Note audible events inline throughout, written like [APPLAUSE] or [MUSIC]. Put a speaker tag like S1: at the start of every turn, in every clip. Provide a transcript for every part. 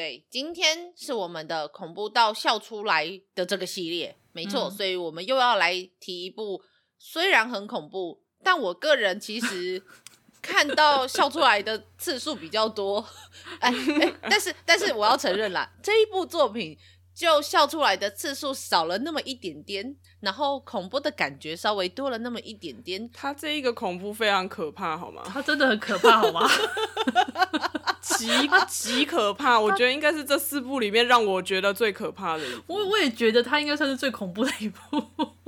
S1: 对，今天是我们的恐怖到笑出来的这个系列，没错，嗯、所以我们又要来提一部虽然很恐怖，但我个人其实 [LAUGHS] 看到笑出来的次数比较多，哎哎，但是但是我要承认啦，这一部作品就笑出来的次数少了那么一点点，然后恐怖的感觉稍微多了那么一点点。
S2: 它这一个恐怖非常可怕，好吗？
S3: 它真的很可怕，好吗？[LAUGHS]
S2: 极极可怕，我觉得应该是这四部里面让我觉得最可怕的。
S3: 我我也觉得它应该算是最恐怖的一部。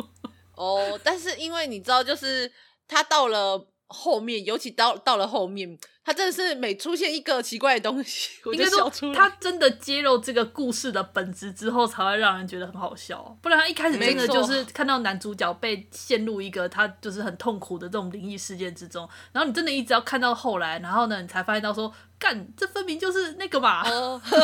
S3: [LAUGHS]
S1: 哦，但是因为你知道，就是他到了后面，尤其到到了后面。他真的是每出现一个奇怪的东西，我就笑出来。
S3: 他真的揭露这个故事的本质之后，才会让人觉得很好笑。不然他一开始真的就是看到男主角被陷入一个他就是很痛苦的这种灵异事件之中，然后你真的一直要看到后来，然后呢，你才发现到说，干，这分明就是那个嘛。
S1: 哦 [LAUGHS] [LAUGHS]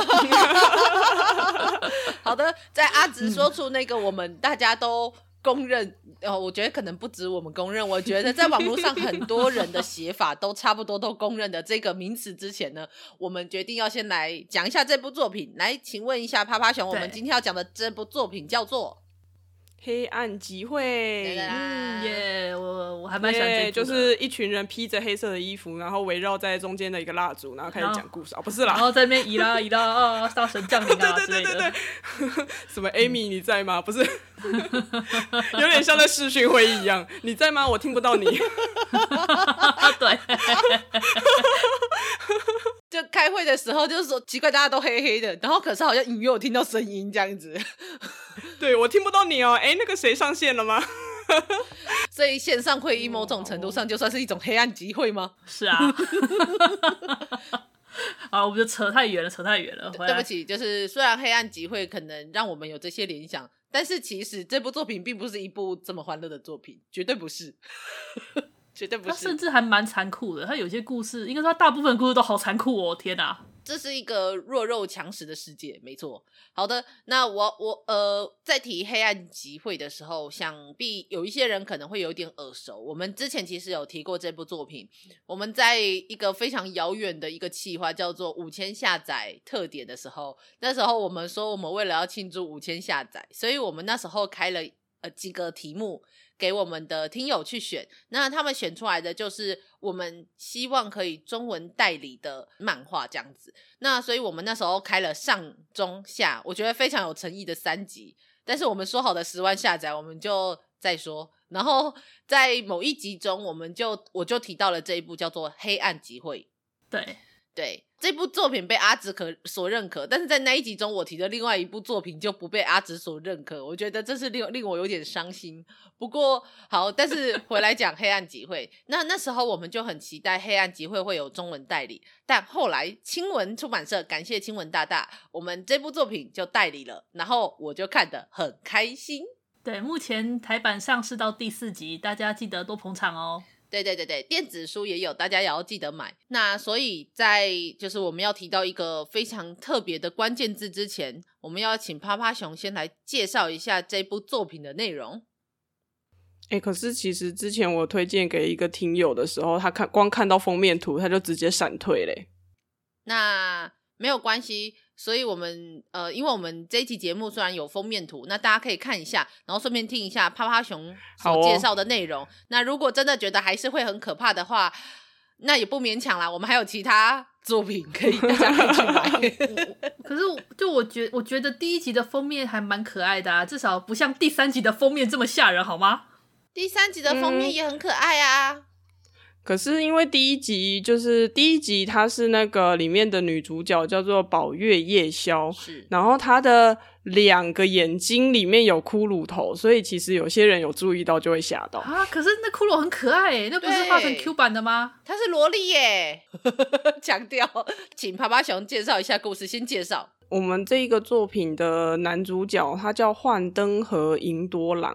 S1: 好的，在阿直说出那个我们大家都。公认呃，我觉得可能不止我们公认，我觉得在网络上很多人的写法都差不多都公认的这个名词之前呢，[LAUGHS] 我们决定要先来讲一下这部作品。来，请问一下趴趴熊，我们今天要讲的这部作品叫做？
S2: 黑暗集会，
S3: 嗯耶，我我还蛮喜欢这，
S2: 就是一群人披着黑色的衣服，然后围绕在中间的一个蜡烛，然后开始讲故事。啊，不是啦，
S3: 然后在那边咿啦 [LAUGHS] 咿啦啊，大神降临啊
S2: 对对对对对，[LAUGHS] 什么 Amy 你在吗？不是，[LAUGHS] 有点像在视讯会议一样，你在吗？我听不到你，
S3: 对。
S1: 就开会的时候，就是说奇怪，大家都黑黑的，然后可是好像隐约有听到声音这样子。[LAUGHS]
S2: 对，我听不到你哦，哎，那个谁上线了吗？[LAUGHS]
S1: 所以线上会议某种程度上就算是一种黑暗集会吗？
S3: 是啊。[LAUGHS] 啊，我们就扯太远了，扯太远了。
S1: 对不起，就是虽然黑暗集会可能让我们有这些联想，但是其实这部作品并不是一部这么欢乐的作品，绝对不是。绝对不是，他
S3: 甚至还蛮残酷的。他有些故事，应该说他大部分故事都好残酷哦！天哪，
S1: 这是一个弱肉强食的世界，没错。好的，那我我呃，在提黑暗集会的时候，想必有一些人可能会有点耳熟。我们之前其实有提过这部作品，我们在一个非常遥远的一个企划叫做五千下载特点的时候，那时候我们说我们为了要庆祝五千下载，所以我们那时候开了呃几个题目。给我们的听友去选，那他们选出来的就是我们希望可以中文代理的漫画这样子。那所以我们那时候开了上中下，我觉得非常有诚意的三集。但是我们说好的十万下载，我们就再说。然后在某一集中，我们就我就提到了这一部叫做《黑暗集会》。
S3: 对
S1: 对。这部作品被阿紫可所认可，但是在那一集中，我提的另外一部作品就不被阿紫所认可，我觉得这是令令我有点伤心。不过好，但是 [LAUGHS] 回来讲《黑暗集会》，那那时候我们就很期待《黑暗集会》会有中文代理，但后来青文出版社感谢青文大大，我们这部作品就代理了，然后我就看得很开心。
S3: 对，目前台版上市到第四集，大家记得多捧场哦。
S1: 对对对对，电子书也有，大家也要记得买。那所以在就是我们要提到一个非常特别的关键字之前，我们要请趴趴熊先来介绍一下这部作品的内容。
S2: 哎，可是其实之前我推荐给一个听友的时候，他看光看到封面图，他就直接闪退嘞。
S1: 那没有关系。所以，我们呃，因为我们这一期节目虽然有封面图，那大家可以看一下，然后顺便听一下趴趴熊所介绍的内容。哦、那如果真的觉得还是会很可怕的话，那也不勉强啦。我们还有其他作品可以大家可以去买。[LAUGHS]
S3: 可是，就我觉我觉得第一集的封面还蛮可爱的啊，至少不像第三集的封面这么吓人，好吗？
S1: 第三集的封面也很可爱啊。嗯
S2: 可是因为第一集就是第一集，它是那个里面的女主角叫做宝月夜宵，
S1: 是，
S2: 然后她的两个眼睛里面有骷髅头，所以其实有些人有注意到就会吓到
S3: 啊。可是那骷髅很可爱诶，那不是画成 Q 版的吗？
S1: 它是萝莉耶，[LAUGHS] 强调，请趴趴熊介绍一下故事，先介绍。
S2: 我们这一个作品的男主角，他叫幻灯和银多朗，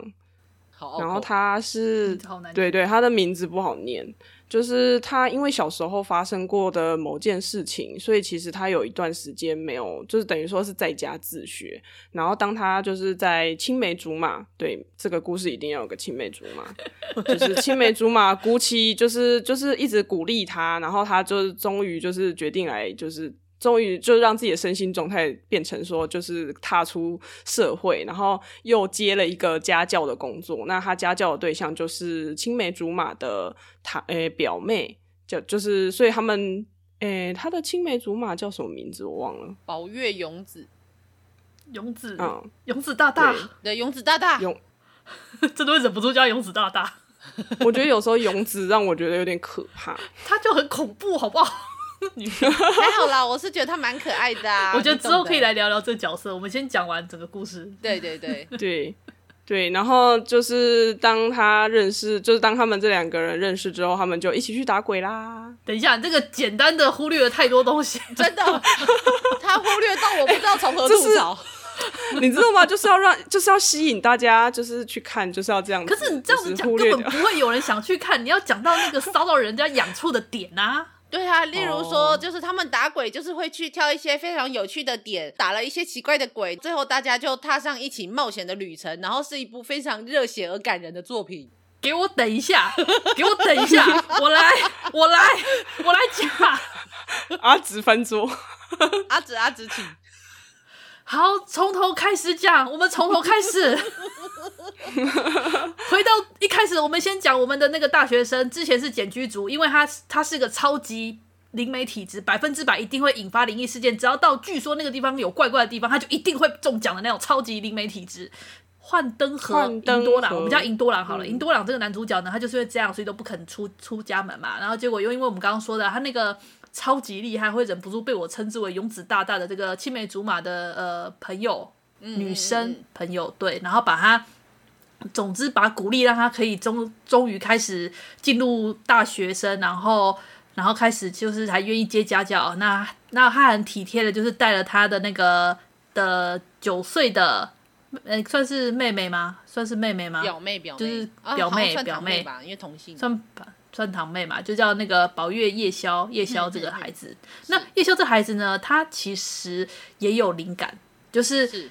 S1: 好，
S2: 然后他是，
S3: 嗯、
S2: 对对，他的名字不好念。就是他因为小时候发生过的某件事情，所以其实他有一段时间没有，就是等于说是在家自学。然后当他就是在青梅竹马，对，这个故事一定要有个青梅竹马，[LAUGHS] 就是青梅竹马姑妻，就是就是一直鼓励他，然后他就终于就是决定来就是。终于就让自己的身心状态变成说，就是踏出社会，然后又接了一个家教的工作。那他家教的对象就是青梅竹马的他诶、欸、表妹，就就是所以他们诶、欸、他的青梅竹马叫什么名字我忘了。
S1: 宝月勇子，
S3: 勇子，
S2: 嗯，
S3: 勇子大大，
S1: 对，勇子大大，
S2: 勇，[LAUGHS]
S3: 真的会忍不住叫勇子大大。
S2: 我觉得有时候勇子让我觉得有点可怕，[LAUGHS]
S3: 他就很恐怖，好不好？[LAUGHS]
S1: 还好啦，我是觉得他蛮可爱的啊。[LAUGHS]
S3: 我觉得之后可以来聊聊这个角色。我们先讲完整个故事。
S1: 对对对 [LAUGHS]
S2: 对对，然后就是当他认识，就是当他们这两个人认识之后，他们就一起去打鬼啦。
S3: 等一下，这个简单的忽略了太多东西，
S1: 真的，他忽略到我不知道从何吐槽。
S2: 你知道吗？就是要让，就是要吸引大家，就是去看，就是要这样。
S3: 可是你这样子讲，根本不会有人想去看。你要讲到那个烧到人家痒处的点啊。
S1: 对啊，例如说，就是他们打鬼，就是会去挑一些非常有趣的点，打了一些奇怪的鬼，最后大家就踏上一起冒险的旅程，然后是一部非常热血而感人的作品。
S3: 给我等一下，[LAUGHS] 给我等一下，我来，我来，我来讲。[LAUGHS]
S2: 阿直翻桌，
S1: 阿直阿直请。
S3: 好，从头开始讲，我们从头开始，[LAUGHS] 回到一开始，我们先讲我们的那个大学生，之前是茧居族，因为他他是个超级灵媒体质，百分之百一定会引发灵异事件，只要到据说那个地方有怪怪的地方，他就一定会中奖的那种超级灵媒体质。幻灯和银多朗，我们叫银多朗好了。银、嗯、多朗这个男主角呢，他就是因为这样，所以都不肯出出家门嘛。然后结果又因为我们刚刚说的，他那个超级厉害，会忍不住被我称之为勇子大大的这个青梅竹马的呃朋友，女生朋友对，然后把他，总之把鼓励让他可以终终于开始进入大学生，然后然后开始就是还愿意接家教。那那他很体贴的，就是带了他的那个的九岁的。呃，算是妹妹吗？算是妹妹吗？
S1: 表妹，表妹，
S3: 就是表妹，
S1: 啊、
S3: 表妹
S1: 吧，因为同性。
S3: 算算堂妹嘛，就叫那个宝月夜宵，夜宵这个孩子。那夜宵这孩子呢，他其实也有灵感，就是，是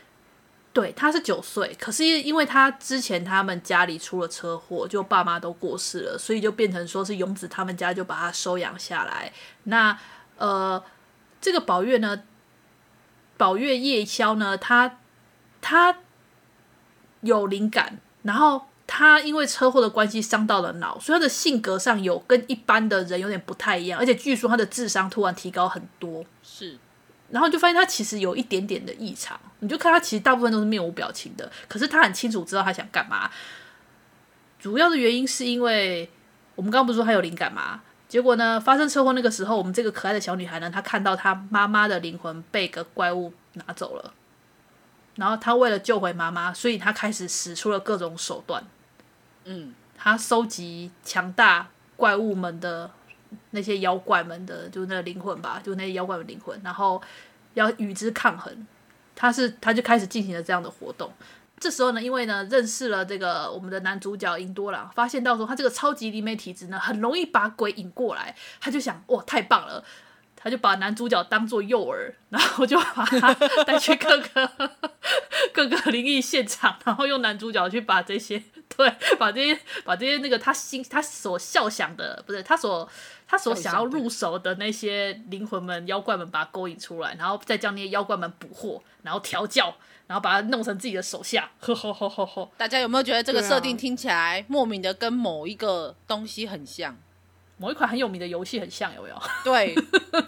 S3: 对，他是九岁，可是因为他之前他们家里出了车祸，就爸妈都过世了，所以就变成说是勇子他们家就把他收养下来。那呃，这个宝月呢，宝月夜宵呢，他他。有灵感，然后他因为车祸的关系伤到了脑，所以他的性格上有跟一般的人有点不太一样，而且据说他的智商突然提高很多。
S1: 是，
S3: 然后就发现他其实有一点点的异常，你就看他其实大部分都是面无表情的，可是他很清楚知道他想干嘛。主要的原因是因为我们刚刚不是说他有灵感吗？结果呢，发生车祸那个时候，我们这个可爱的小女孩呢，她看到她妈妈的灵魂被个怪物拿走了。然后他为了救回妈妈，所以他开始使出了各种手段。
S1: 嗯，
S3: 他收集强大怪物们的那些妖怪们的，就那个灵魂吧，就那些妖怪的灵魂，然后要与之抗衡。他是他就开始进行了这样的活动。这时候呢，因为呢认识了这个我们的男主角银多朗，发现到说他这个超级灵媒体质呢，很容易把鬼引过来。他就想，哇，太棒了！他就把男主角当做诱饵，然后就把他带去各个各个灵异现场，然后用男主角去把这些对，把这些把这些那个他心他所笑想的，不是他所他所想要入手的那些灵魂们、妖怪们，把他勾引出来，然后再将那些妖怪们捕获，然后调教，然后把他弄成自己的手下。呵呵呵呵呵，
S1: 大家有没有觉得这个设定听起来莫名的跟某一个东西很像？
S3: 某一款很有名的游戏很像，有没有？[LAUGHS]
S1: 对，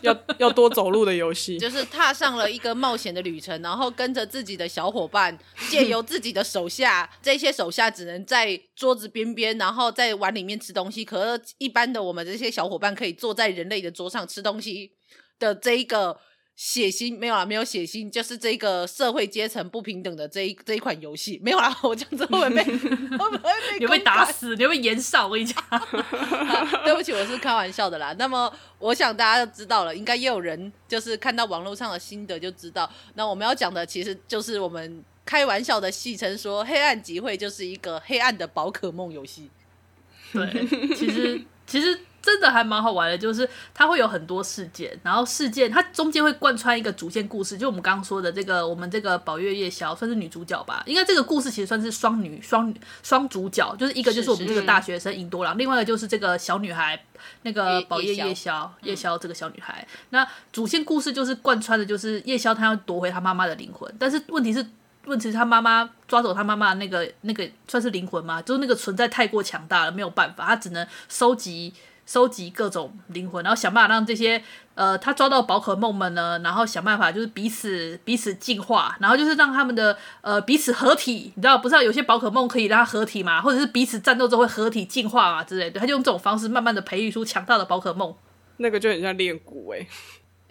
S2: 要要多走路的游戏，
S1: 就是踏上了一个冒险的旅程，然后跟着自己的小伙伴，借由自己的手下，这些手下只能在桌子边边，然后在碗里面吃东西。可是，一般的我们这些小伙伴可以坐在人类的桌上吃东西的这一个血腥没有啊，没有血腥，就是这个社会阶层不平等的这一这一款游戏没有啦。我这样子会不会被 [LAUGHS] 会不会被
S3: 你被打死？你会延少？我跟你讲，[LAUGHS]
S1: 对不起，我是开玩笑的啦。那么我想大家都知道了，应该也有人就是看到网络上的心得就知道。那我们要讲的其实就是我们开玩笑的戏称说，《黑暗集会》就是一个黑暗的宝可梦游戏。[LAUGHS]
S3: 对，其实其实。真的还蛮好玩的，就是它会有很多事件，然后事件它中间会贯穿一个主线故事，就我们刚刚说的这个，我们这个宝月夜宵算是女主角吧，应该这个故事其实算是双女双双主角，就是一个就是我们这个大学生尹多郎，另外一个就是这个小女孩那个宝月夜宵夜宵这个小女孩。那主线故事就是贯穿的，就是夜宵她要夺回她妈妈的灵魂，但是问题是问题是她妈妈抓走她妈妈那个那个算是灵魂吗？就是那个存在太过强大了，没有办法，她只能收集。收集各种灵魂，然后想办法让这些呃他抓到宝可梦们呢，然后想办法就是彼此彼此进化，然后就是让他们的呃彼此合体，你知道不知道有些宝可梦可以让它合体嘛，或者是彼此战斗之后会合体进化嘛之类的，他就用这种方式慢慢的培育出强大的宝可梦。
S2: 那个就很像练骨哎，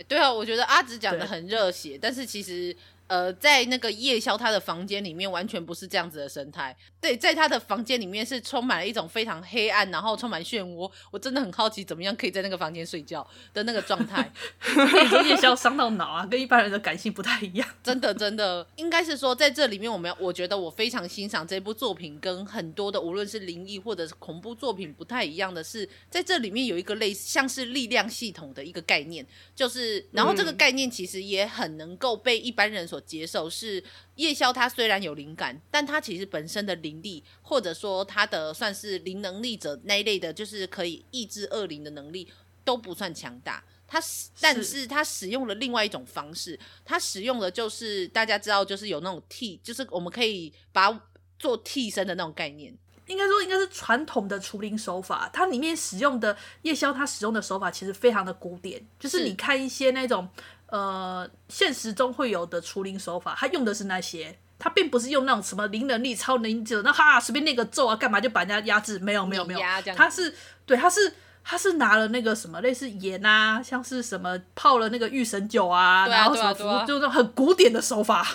S1: 对啊，我觉得阿紫讲的很热血，但是其实。呃，在那个夜宵他的房间里面，完全不是这样子的生态。对，在他的房间里面是充满了一种非常黑暗，然后充满漩涡。我真的很好奇，怎么样可以在那个房间睡觉的那个
S3: 状态。[LAUGHS] 夜宵伤到脑啊，跟一般人的感性不太一样。
S1: 真的，真的，应该是说在这里面，我们要，我觉得我非常欣赏这部作品，跟很多的无论是灵异或者是恐怖作品不太一样的是，在这里面有一个类似像是力量系统的一个概念，就是，然后这个概念其实也很能够被一般人所接受，是夜宵，他虽然有灵感，但他其实本身的灵力，或者说他的算是灵能力者那一类的，就是可以抑制恶灵的能力都不算强大。他但是他使用了另外一种方式，他使用的就是大家知道，就是有那种替，就是我们可以把它做替身的那种概念。
S3: 应该说，应该是传统的除灵手法。它里面使用的夜宵，它使用的手法其实非常的古典，就是你看一些那种。呃，现实中会有的除灵手法，他用的是那些，他并不是用那种什么灵能力、超能力者，那哈随便那个咒啊，干嘛就把人家压制？没有，没有，没有，他是对，他是他是拿了那个什么类似盐啊，像是什么泡了那个御神酒啊，啊然后什么、啊啊、就那种很古典的手法。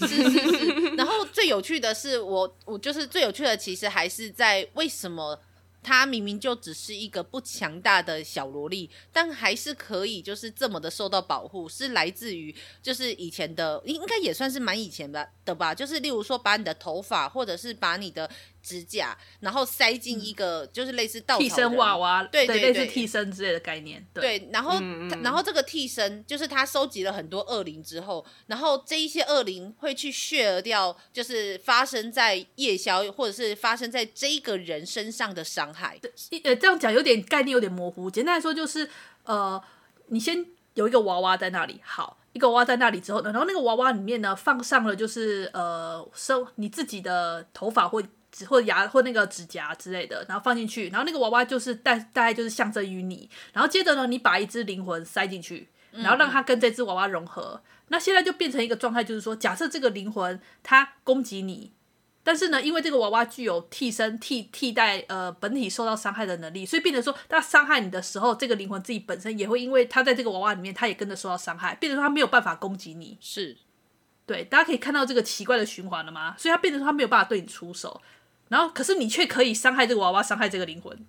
S1: 是是是。然后最有趣的是，我我就是最有趣的，其实还是在为什么。他明明就只是一个不强大的小萝莉，但还是可以就是这么的受到保护，是来自于就是以前的，应应该也算是蛮以前的的吧，就是例如说把你的头发或者是把你的。指甲，然后塞进一个就是类似稻草人
S3: 替身娃娃，
S1: 对对对，
S3: 类似替身之类的概念。对，
S1: 对然后、嗯、然后这个替身就是他收集了很多恶灵之后，然后这一些恶灵会去削掉，就是发生在夜宵或者是发生在这个人身上的伤害。
S3: 呃，这样讲有点概念有点模糊。简单来说就是，呃，你先有一个娃娃在那里，好，一个娃娃在那里之后呢，然后那个娃娃里面呢放上了就是呃收你自己的头发或。或牙或那个指甲之类的，然后放进去，然后那个娃娃就是大大概就是象征于你，然后接着呢，你把一只灵魂塞进去，然后让它跟这只娃娃融合，嗯、那现在就变成一个状态，就是说，假设这个灵魂它攻击你，但是呢，因为这个娃娃具有替身替替代呃本体受到伤害的能力，所以变成说，它伤害你的时候，这个灵魂自己本身也会因为它在这个娃娃里面，它也跟着受到伤害，变成说它没有办法攻击你，
S1: 是
S3: 对，大家可以看到这个奇怪的循环了吗？所以它变成说它没有办法对你出手。然后，可是你却可以伤害这个娃娃，伤害这个灵魂。[LAUGHS]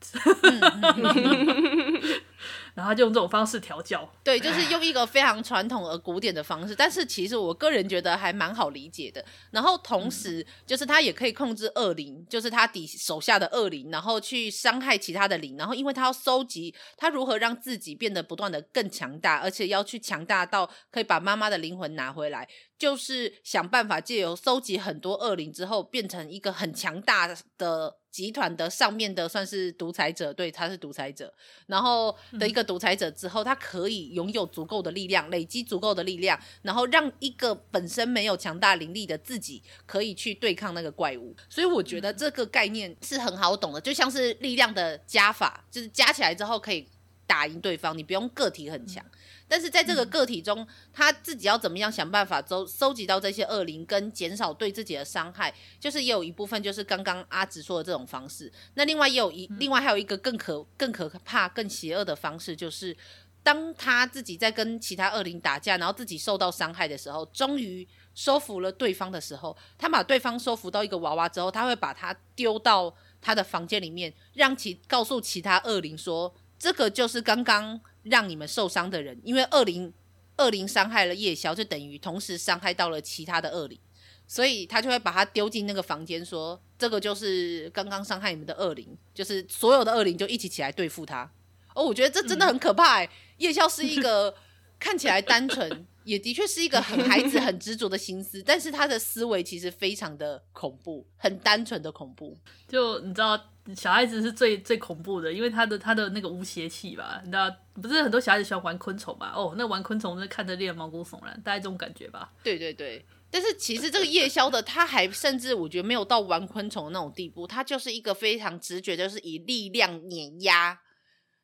S3: 然后就用这种方式调教，
S1: 对，就是用一个非常传统而古典的方式，但是其实我个人觉得还蛮好理解的。然后同时，就是他也可以控制恶灵，就是他底手下的恶灵，然后去伤害其他的灵。然后，因为他要收集，他如何让自己变得不断的更强大，而且要去强大到可以把妈妈的灵魂拿回来，就是想办法借由收集很多恶灵之后，变成一个很强大的。集团的上面的算是独裁者，对，他是独裁者，然后的一个独裁者之后，他可以拥有足够的力量，累积足够的力量，然后让一个本身没有强大灵力的自己可以去对抗那个怪物。所以我觉得这个概念是很好懂的，就像是力量的加法，就是加起来之后可以打赢对方，你不用个体很强。但是在这个个体中，嗯、他自己要怎么样想办法收收集到这些恶灵，跟减少对自己的伤害，就是也有一部分就是刚刚阿紫说的这种方式。那另外也有一，另外还有一个更可更可怕、更邪恶的方式，就是当他自己在跟其他恶灵打架，然后自己受到伤害的时候，终于收服了对方的时候，他把对方收服到一个娃娃之后，他会把他丢到他的房间里面，让其告诉其他恶灵说，这个就是刚刚让你们受伤的人，因为恶灵恶灵伤害了夜宵，就等于同时伤害到了其他的恶灵，所以他就会把他丢进那个房间，说这个就是刚刚伤害你们的恶灵，就是所有的恶灵就一起起来对付他。哦，我觉得这真的很可怕、夜宵是一个 [LAUGHS] 看起来单纯，也的确是一个很孩子、很执着的心思，但是他的思维其实非常的恐怖，很单纯的恐怖。
S3: 就你知道，小孩子是最最恐怖的，因为他的他的那个无邪气吧？你知道，不是很多小孩子喜欢玩昆虫嘛？哦，那玩昆虫是看着猎毛骨悚然，大概这种感觉吧？
S1: 对对对。但是其实这个夜宵的，他还甚至我觉得没有到玩昆虫那种地步，他就是一个非常直觉，就是以力量碾压。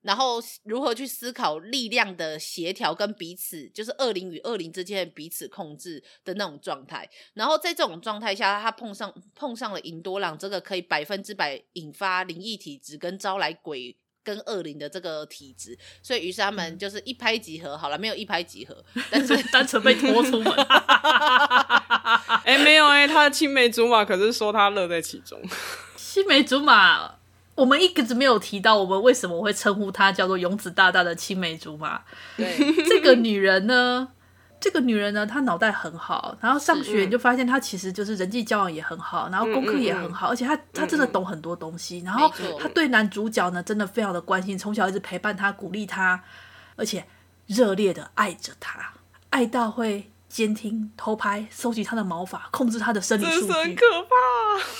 S1: 然后如何去思考力量的协调跟彼此，就是恶灵与恶灵之间的彼此控制的那种状态。然后在这种状态下，他碰上碰上了银多朗这个可以百分之百引发灵异体质跟招来鬼跟恶灵的这个体质，所以于是他们就是一拍即合。好了，没有一拍即合，[LAUGHS] 但是
S3: 单纯被拖出门。[LAUGHS]
S2: 哎，没有哎、欸，他的青梅竹马可是说他乐在其中。[LAUGHS]
S3: 青梅竹马。我们一直没有提到，我们为什么会称呼她叫做勇子大大的青梅竹马？
S1: 对，[LAUGHS]
S3: 这个女人呢，这个女人呢，她脑袋很好，然后上学你就发现她其实就是人际交往也很好，然后功课也很好，嗯嗯嗯，而且她她真的懂很多东西，然后她对男主角呢真的非常的关心，从小一直陪伴他，鼓励他，而且热烈的爱着他，爱到会监听、偷拍、收集他的毛发，控制他的生理数据，
S2: 很可怕。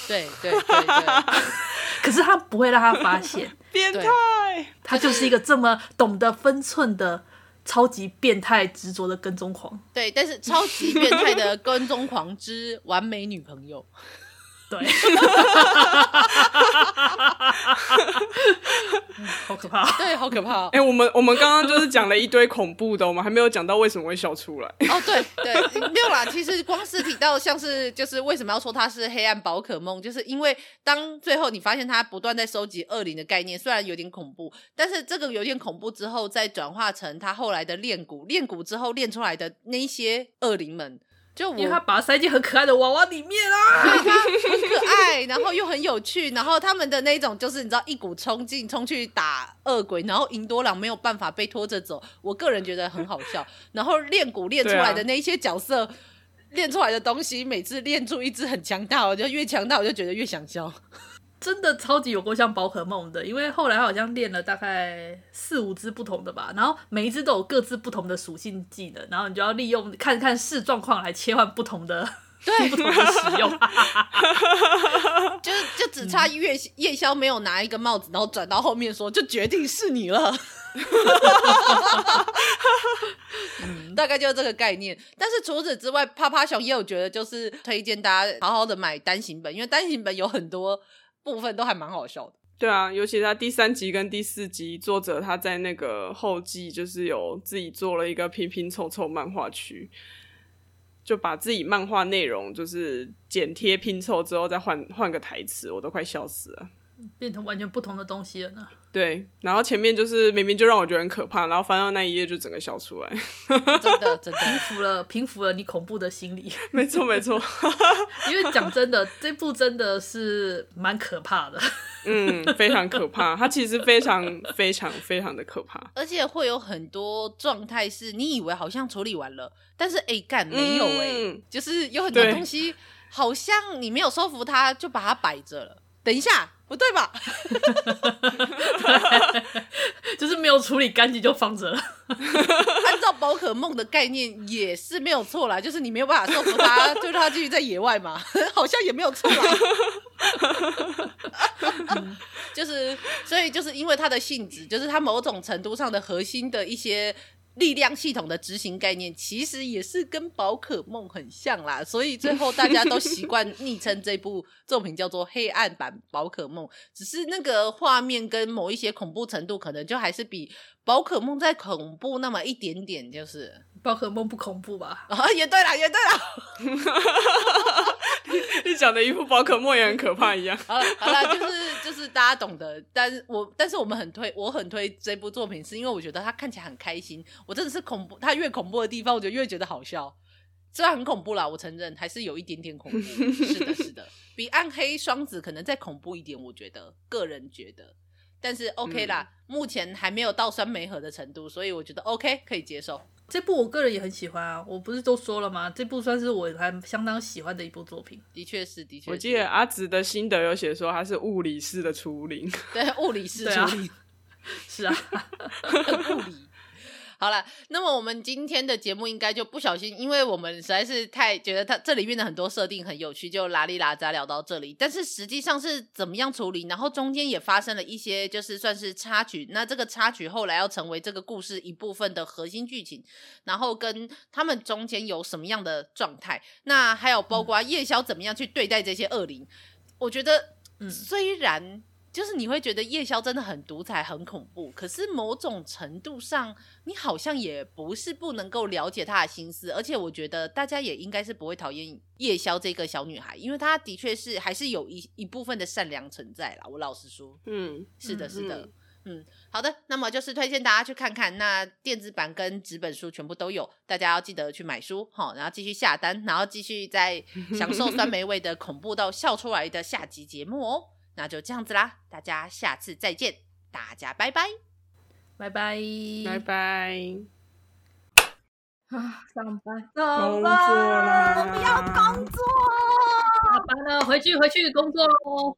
S1: 对对对对。[LAUGHS]
S3: 可是他不会让他发现，[LAUGHS]
S2: 变态，
S3: 他就是一个这么懂得分寸的超级变态执着的跟踪狂。
S1: 对，但是超级变态的跟踪狂之完美女朋友。
S3: 对，[LAUGHS] 好可怕，
S1: 对，好可怕。
S2: 哎、欸，我们我们刚刚就是讲了一堆恐怖的，我们还没有讲到为什么会笑出来。[LAUGHS]
S1: 哦，对对，没有啦。其实光是提到像是就是为什么要说它是黑暗宝可梦，就是因为当最后你发现它不断在收集恶灵的概念，虽然有点恐怖，但是这个有点恐怖之后，再转化成它后来的练骨，练骨之后练出来的那些恶灵们。就我
S3: 因为他把它塞进很可爱的娃娃里面啊，
S1: 很可爱，然后又很有趣，然后他们的那种就是你知道一股冲劲冲去打恶鬼，然后银多朗没有办法被拖着走，我个人觉得很好笑。[LAUGHS] 然后练鼓练出来的那一些角色，练、啊、出来的东西，每次练出一只很强大，我就越强大，我就觉得越想笑。
S3: 真的超级有够像宝可梦的，因为后来好像练了大概四五只不同的吧，然后每一只都有各自不同的属性技能，然后你就要利用看看视状况来切换不同的，[LAUGHS]
S1: 对，
S3: 不同的使用，
S1: 就是就只差夜夜宵没有拿一个帽子，然后转到后面说就决定是你了，嗯，大概就是这个概念。但是除此之外，趴趴熊也有觉得就是推荐大家好好的买单行本，因为单行本有很多。部分都还蛮好笑的，
S2: 对啊，尤其他第三集跟第四集，作者他在那个后记就是有自己做了一个拼拼凑凑漫画区，就把自己漫画内容就是剪贴拼凑之后再换换个台词，我都快笑死了。
S3: 变成完全不同的东西了呢。
S2: 对，然后前面就是明明就让我觉得很可怕，然后翻到那一页就整个笑出来。[LAUGHS]
S1: 真的，真的
S3: 平复了，平复了你恐怖的心理。
S2: 没错，没错。[LAUGHS]
S3: 因为讲真的，这部真的是蛮可怕的。[LAUGHS]
S2: 嗯，非常可怕。它其实非常、非常、非常的可怕，
S1: 而且会有很多状态是你以为好像处理完了，但是哎干没有哎、嗯，就是有很多东西好像你没有收服它，就把它摆着了。等一下。不对吧？[LAUGHS]
S3: 就是没有处理干净就放着了。[LAUGHS]
S1: 按照宝可梦的概念也是没有错啦，就是你没有办法说服他，[LAUGHS] 就让他继续在野外嘛，好像也没有错啦。就是，所以就是因为它的性质，就是它某种程度上的核心的一些。力量系统的执行概念其实也是跟宝可梦很像啦，所以最后大家都习惯昵称这部作品叫做“黑暗版宝可梦”，只是那个画面跟某一些恐怖程度，可能就还是比宝可梦再恐怖那么一点点，就是。
S3: 宝可梦不恐怖吧？
S1: 啊，也对啦，也对了。
S2: 你讲的一副宝可梦也很可怕一样。
S1: 好了，好了，就是就是大家懂得。但是我但是我们很推，我很推这部作品，是因为我觉得他看起来很开心。我真的是恐怖，他越恐怖的地方，我就越觉得好笑。虽然很恐怖啦，我承认还是有一点点恐怖。是的，是的，[LAUGHS] 比暗黑双子可能再恐怖一点，我觉得，个人觉得。但是 OK 啦，嗯、目前还没有到酸梅核的程度，所以我觉得 OK 可以接受。
S3: 这部我个人也很喜欢啊，我不是都说了吗？这部算是我还相当喜欢的一部作品。
S1: 的确是，的确。
S2: 我记得阿紫的心得有写说，他是物理式的初灵。
S1: 对，物理式初恋。[LAUGHS]
S3: 是啊，[LAUGHS]
S1: 物理。好了，那么我们今天的节目应该就不小心，因为我们实在是太觉得它这里面的很多设定很有趣，就拉里拉杂聊到这里。但是实际上是怎么样处理？然后中间也发生了一些，就是算是插曲。那这个插曲后来要成为这个故事一部分的核心剧情，然后跟他们中间有什么样的状态？那还有包括夜宵怎么样去对待这些恶灵？我觉得，虽然。就是你会觉得夜宵真的很独裁、很恐怖，可是某种程度上，你好像也不是不能够了解他的心思，而且我觉得大家也应该是不会讨厌夜宵这个小女孩，因为她的确是还是有一一部分的善良存在啦。我老实说，
S2: 嗯，
S1: 是的，是的，嗯，嗯，好的，那么就是推荐大家去看看，那电子版跟纸本书全部都有，大家要记得去买书，哈，然后继续下单，然后继续再享受酸梅味的恐怖到笑出来的下集节目哦。那就这样子啦，大家下次再见，大家拜拜，
S3: 拜拜，
S2: 拜拜。
S3: 啊，上班，
S2: 上班，
S4: 我们要工作，
S3: 下班了，回去回去工作喽。